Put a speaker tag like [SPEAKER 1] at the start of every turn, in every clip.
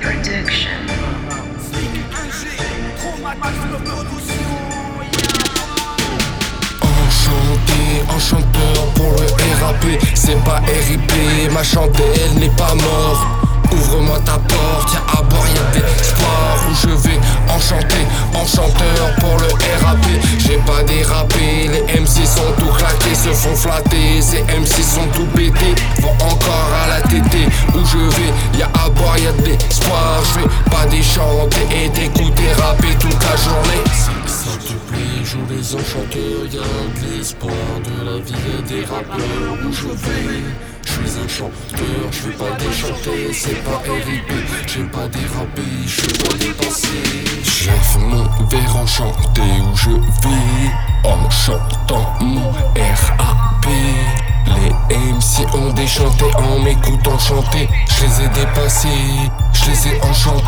[SPEAKER 1] Production.
[SPEAKER 2] Enchanté, enchanteur pour le RAP, c'est pas RIP, ma chandelle n'est pas morte. Ouvre-moi ta porte, y'a à boire, y'a des sports où je vais enchanter. Se font flatter. Ces MC sont tout pétés, vont encore à la tétée. Où je vais, y'a à boire, y'a d'espoir Je vais pas déchanter et d'écouter rapper toute la journée. Ça te plaît, joue les enchanteurs, y'a de l'espoir de la vie, y'a des rappeurs où je vais. Je suis un chanteur, je vais pas déchanter, c'est pas RIP, j'ai pas dérapé, je vais dépenser. J'ai mon verre enchanté où je vais, en chantant mon RAP. Les MC ont déchanté en m'écoutant chanter, je les ai dépassés, je les ai enchantés,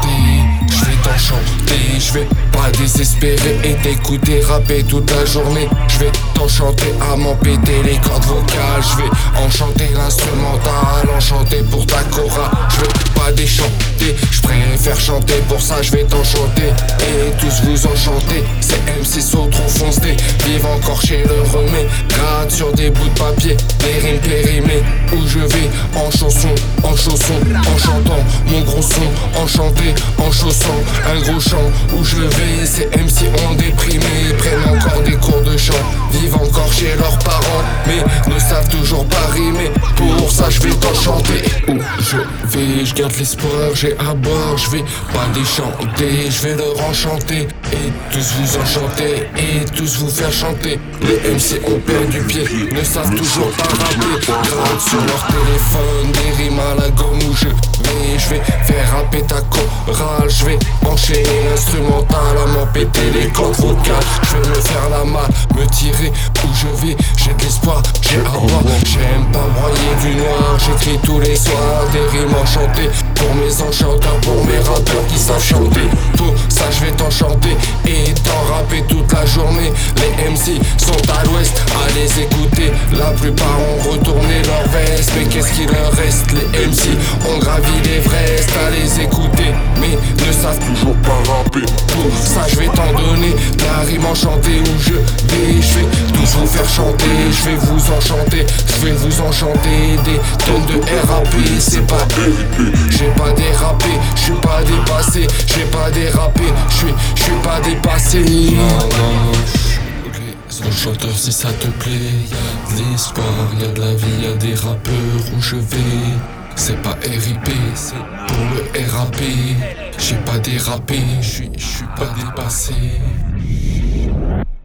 [SPEAKER 2] je vais t'enchanter, je vais pas désespérer et t'écouter rapper toute la journée. Je vais t'enchanter à m'en péter les cordes vocales. Je vais enchanter pour ça. Je vais t'enchanter et tous vous enchanter. Ces MC sont trop foncés, vivent encore chez le remé. Gratte sur des bouts de papier, des rimes périmées. Où je vais? En chanson, en chanson, en chantant mon gros son, enchanté, en chaussant un gros chant où je vais. Ces MC ont déprimé, prennent encore Pour ça, je vais. Où je vais, je garde l'espoir, j'ai à boire, je vais pas déchanter, je vais leur enchanter et tous vous enchanter et tous vous faire chanter. Les MC ont perdu pied, ne savent toujours pas rapper. Sur leur téléphone, des rimes à la gomme où je vais, je vais faire rapper ta chorale, je vais enchaîner l'instrumental à m'en péter les cordes vocales. Je vais me faire la malle, me tirer où je vais, j'écris tous les soirs des rimes enchantées pour mes enchanteurs, pour mes rappeurs qui savent chanter. Pour ça, je vais t'enchanter et t'en rapper toute la journée. Les MC sont à l'ouest, à les écouter. La plupart ont retourné leur veste, mais qu'est-ce qu'il leur reste? Les MC ont gravi l'Everest à les écouter, mais ne savent toujours pas rapper. Pour ça, je vais t'en donner la rime enchantée où je vais. Je vais tous vous faire chanter, je vais vous enchanter, je vais vous enchanter des tonnes de RAP. C'est pas j'ai pas dérapé, je suis pas dépassé, j'ai pas dérapé, je suis pas dépassé. Les enchanteurs si ça te plaît, y'a de l'espoir, y'a de la vie, y'a des rappeurs où je vais. C'est pas RIP, c'est pour le RAP. J'ai pas dérapé, je suis je suis pas dépassé.